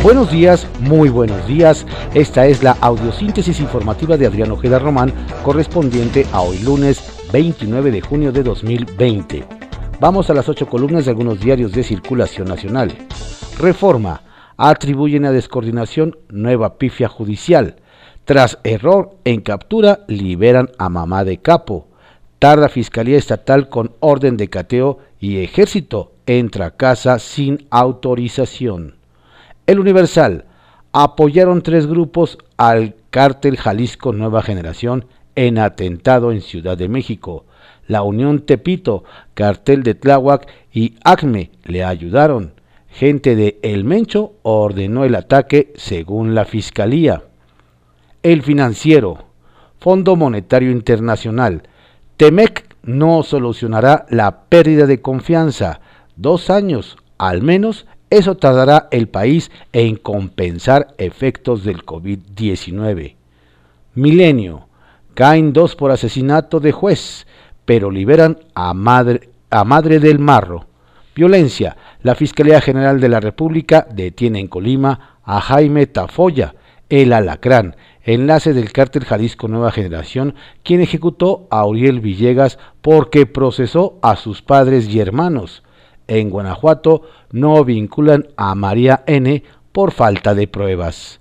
Buenos días, muy buenos días. Esta es la audiosíntesis informativa de Adrián Ojeda Román, correspondiente a hoy lunes 29 de junio de 2020. Vamos a las ocho columnas de algunos diarios de circulación nacional. Reforma. Atribuyen a descoordinación nueva pifia judicial. Tras error en captura, liberan a mamá de capo. Tarda Fiscalía Estatal con orden de cateo y ejército entra a casa sin autorización. El Universal apoyaron tres grupos al cártel Jalisco Nueva Generación en atentado en Ciudad de México. La Unión Tepito, cartel de Tláhuac y ACME le ayudaron. Gente de El Mencho ordenó el ataque según la Fiscalía. El Financiero, Fondo Monetario Internacional. Temec no solucionará la pérdida de confianza. Dos años, al menos, eso tardará el país en compensar efectos del COVID-19. Milenio. Caen dos por asesinato de juez, pero liberan a madre, a madre del marro. Violencia. La Fiscalía General de la República detiene en Colima a Jaime Tafoya, el alacrán, enlace del cártel Jalisco Nueva Generación, quien ejecutó a Uriel Villegas porque procesó a sus padres y hermanos en Guanajuato no vinculan a María N por falta de pruebas.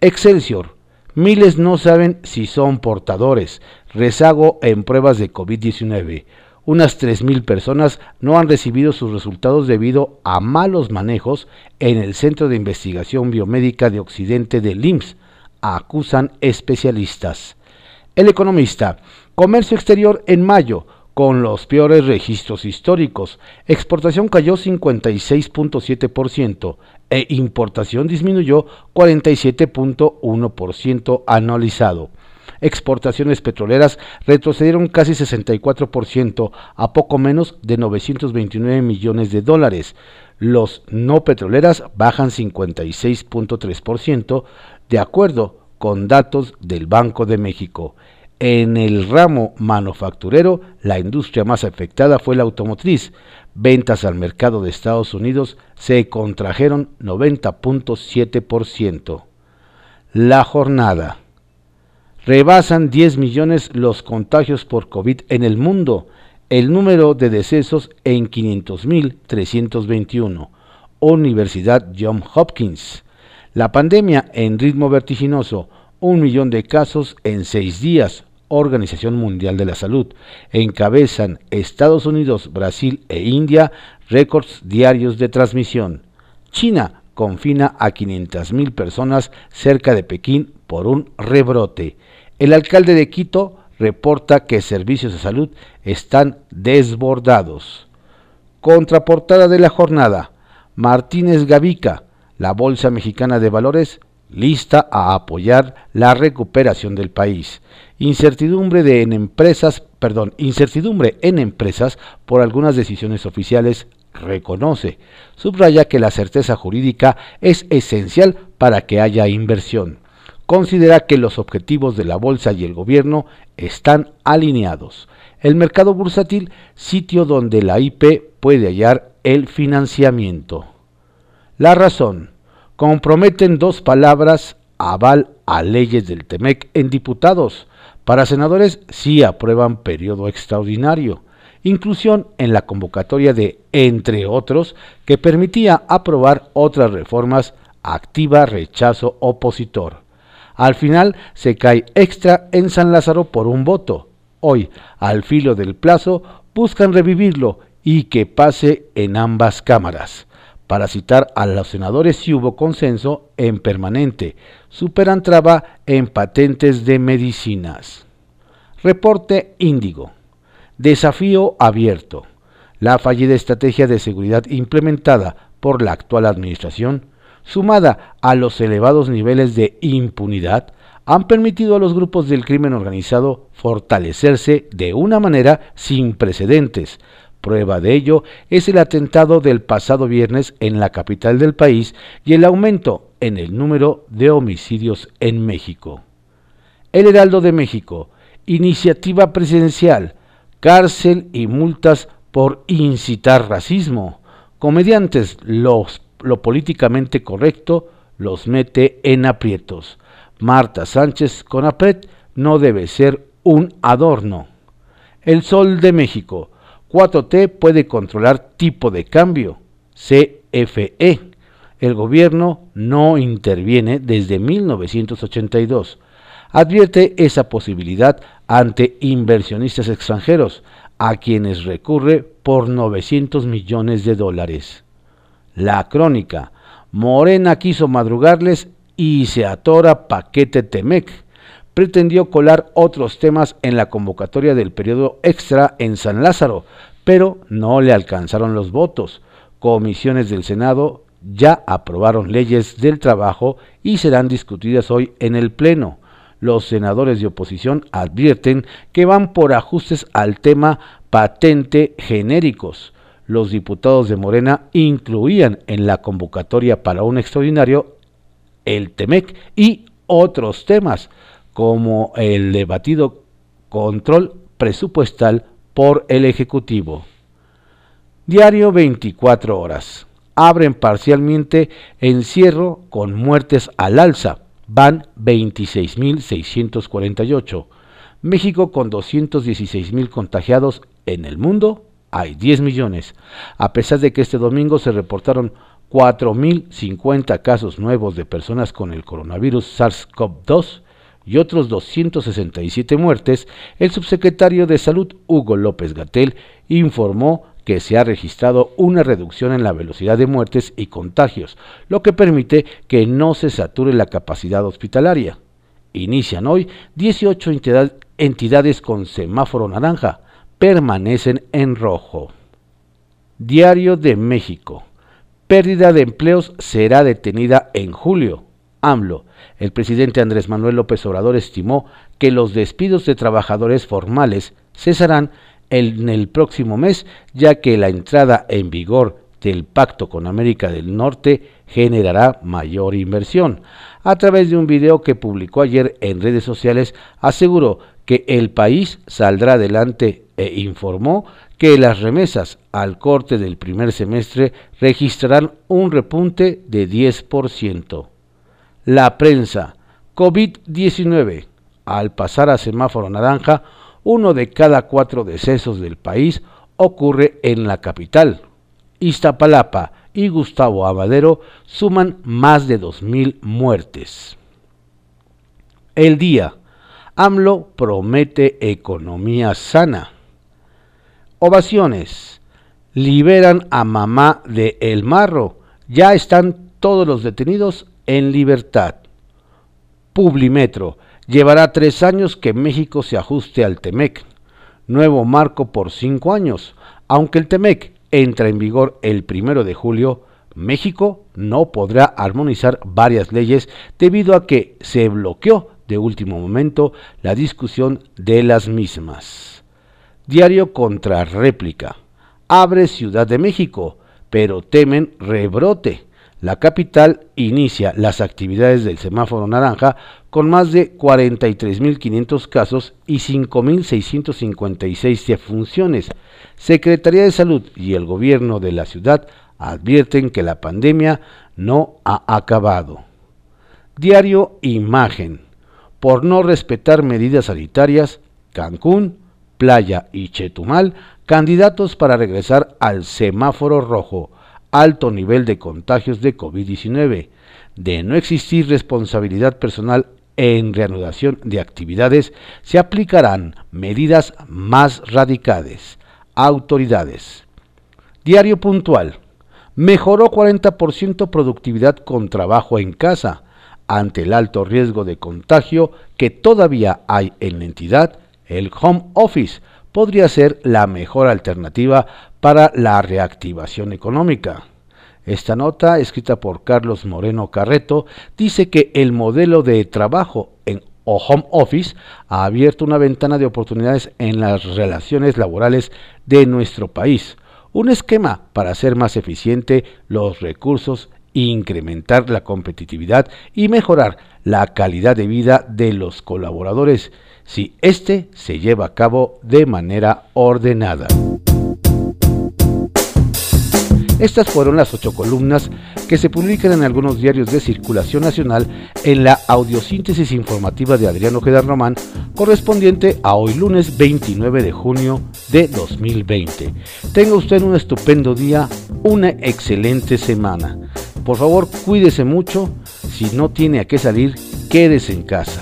Excelsior. Miles no saben si son portadores. Rezago en pruebas de COVID-19. Unas 3.000 personas no han recibido sus resultados debido a malos manejos en el Centro de Investigación Biomédica de Occidente del IMSS, acusan especialistas. El economista. Comercio exterior en mayo con los peores registros históricos. Exportación cayó 56.7% e importación disminuyó 47.1% anualizado. Exportaciones petroleras retrocedieron casi 64% a poco menos de 929 millones de dólares. Los no petroleras bajan 56.3% de acuerdo con datos del Banco de México. En el ramo manufacturero, la industria más afectada fue la automotriz. Ventas al mercado de Estados Unidos se contrajeron 90.7%. La jornada. Rebasan 10 millones los contagios por COVID en el mundo. El número de decesos en 500.321. Universidad John Hopkins. La pandemia en ritmo vertiginoso un millón de casos en seis días, Organización Mundial de la Salud. Encabezan Estados Unidos, Brasil e India récords diarios de transmisión. China confina a 500.000 personas cerca de Pekín por un rebrote. El alcalde de Quito reporta que servicios de salud están desbordados. Contraportada de la jornada. Martínez Gavica, la Bolsa Mexicana de Valores, lista a apoyar la recuperación del país. Incertidumbre de en empresas, perdón, incertidumbre en empresas por algunas decisiones oficiales reconoce. Subraya que la certeza jurídica es esencial para que haya inversión. Considera que los objetivos de la bolsa y el gobierno están alineados. El mercado bursátil, sitio donde la IP puede hallar el financiamiento. La razón comprometen dos palabras aval a leyes del TEMEC en diputados. Para senadores sí aprueban periodo extraordinario. Inclusión en la convocatoria de, entre otros, que permitía aprobar otras reformas activa rechazo opositor. Al final se cae extra en San Lázaro por un voto. Hoy, al filo del plazo, buscan revivirlo y que pase en ambas cámaras. Para citar a los senadores si hubo consenso en permanente, superan traba en patentes de medicinas. Reporte Índigo. Desafío abierto. La fallida estrategia de seguridad implementada por la actual administración, sumada a los elevados niveles de impunidad, han permitido a los grupos del crimen organizado fortalecerse de una manera sin precedentes, Prueba de ello es el atentado del pasado viernes en la capital del país y el aumento en el número de homicidios en México. El Heraldo de México, iniciativa presidencial, cárcel y multas por incitar racismo. Comediantes, los, lo políticamente correcto los mete en aprietos. Marta Sánchez con APRET no debe ser un adorno. El Sol de México. 4T puede controlar tipo de cambio. CFE. El gobierno no interviene desde 1982. Advierte esa posibilidad ante inversionistas extranjeros, a quienes recurre por 900 millones de dólares. La crónica. Morena quiso madrugarles y se atora paquete Temec. Pretendió colar otros temas en la convocatoria del periodo extra en San Lázaro, pero no le alcanzaron los votos. Comisiones del Senado ya aprobaron leyes del trabajo y serán discutidas hoy en el Pleno. Los senadores de oposición advierten que van por ajustes al tema patente genéricos. Los diputados de Morena incluían en la convocatoria para un extraordinario el TEMEC y otros temas, como el debatido control presupuestal por el Ejecutivo. Diario 24 horas. Abren parcialmente encierro con muertes al alza. Van 26.648. México con 216.000 contagiados en el mundo hay 10 millones. A pesar de que este domingo se reportaron 4.050 casos nuevos de personas con el coronavirus SARS-CoV-2 y otros 267 muertes, el subsecretario de Salud Hugo López Gatel informó que se ha registrado una reducción en la velocidad de muertes y contagios, lo que permite que no se sature la capacidad hospitalaria. Inician hoy 18 entidades con semáforo naranja, permanecen en rojo. Diario de México. Pérdida de empleos será detenida en julio. AMLO. El presidente Andrés Manuel López Obrador estimó que los despidos de trabajadores formales cesarán en el próximo mes, ya que la entrada en vigor del pacto con América del Norte generará mayor inversión. A través de un video que publicó ayer en redes sociales, aseguró que el país saldrá adelante e informó que las remesas al corte del primer semestre registrarán un repunte de 10%. La prensa COVID-19. Al pasar a semáforo naranja, uno de cada cuatro decesos del país ocurre en la capital. Iztapalapa y Gustavo Amadero suman más de 2.000 muertes. El día. AMLO promete economía sana. Ovaciones. Liberan a mamá de El Marro. Ya están todos los detenidos en libertad. Publimetro. Llevará tres años que México se ajuste al TEMEC. Nuevo marco por cinco años. Aunque el TEMEC entra en vigor el primero de julio, México no podrá armonizar varias leyes debido a que se bloqueó de último momento la discusión de las mismas. Diario contra réplica. Abre Ciudad de México, pero temen rebrote la capital inicia las actividades del semáforo naranja con más de 43.500 casos y 5.656 defunciones. Secretaría de Salud y el gobierno de la ciudad advierten que la pandemia no ha acabado. Diario Imagen. Por no respetar medidas sanitarias, Cancún, Playa y Chetumal, candidatos para regresar al semáforo rojo alto nivel de contagios de COVID-19. De no existir responsabilidad personal en reanudación de actividades, se aplicarán medidas más radicales. Autoridades. Diario puntual. Mejoró 40% productividad con trabajo en casa. Ante el alto riesgo de contagio que todavía hay en la entidad, el home office podría ser la mejor alternativa para la reactivación económica. Esta nota, escrita por Carlos Moreno Carreto, dice que el modelo de trabajo en home office ha abierto una ventana de oportunidades en las relaciones laborales de nuestro país, un esquema para hacer más eficiente los recursos, incrementar la competitividad y mejorar la calidad de vida de los colaboradores si éste se lleva a cabo de manera ordenada. Estas fueron las ocho columnas que se publican en algunos diarios de circulación nacional en la audiosíntesis informativa de Adriano Ojeda Román, correspondiente a hoy lunes 29 de junio de 2020. Tenga usted un estupendo día, una excelente semana. Por favor, cuídese mucho. Si no tiene a qué salir, quédese en casa.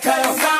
Take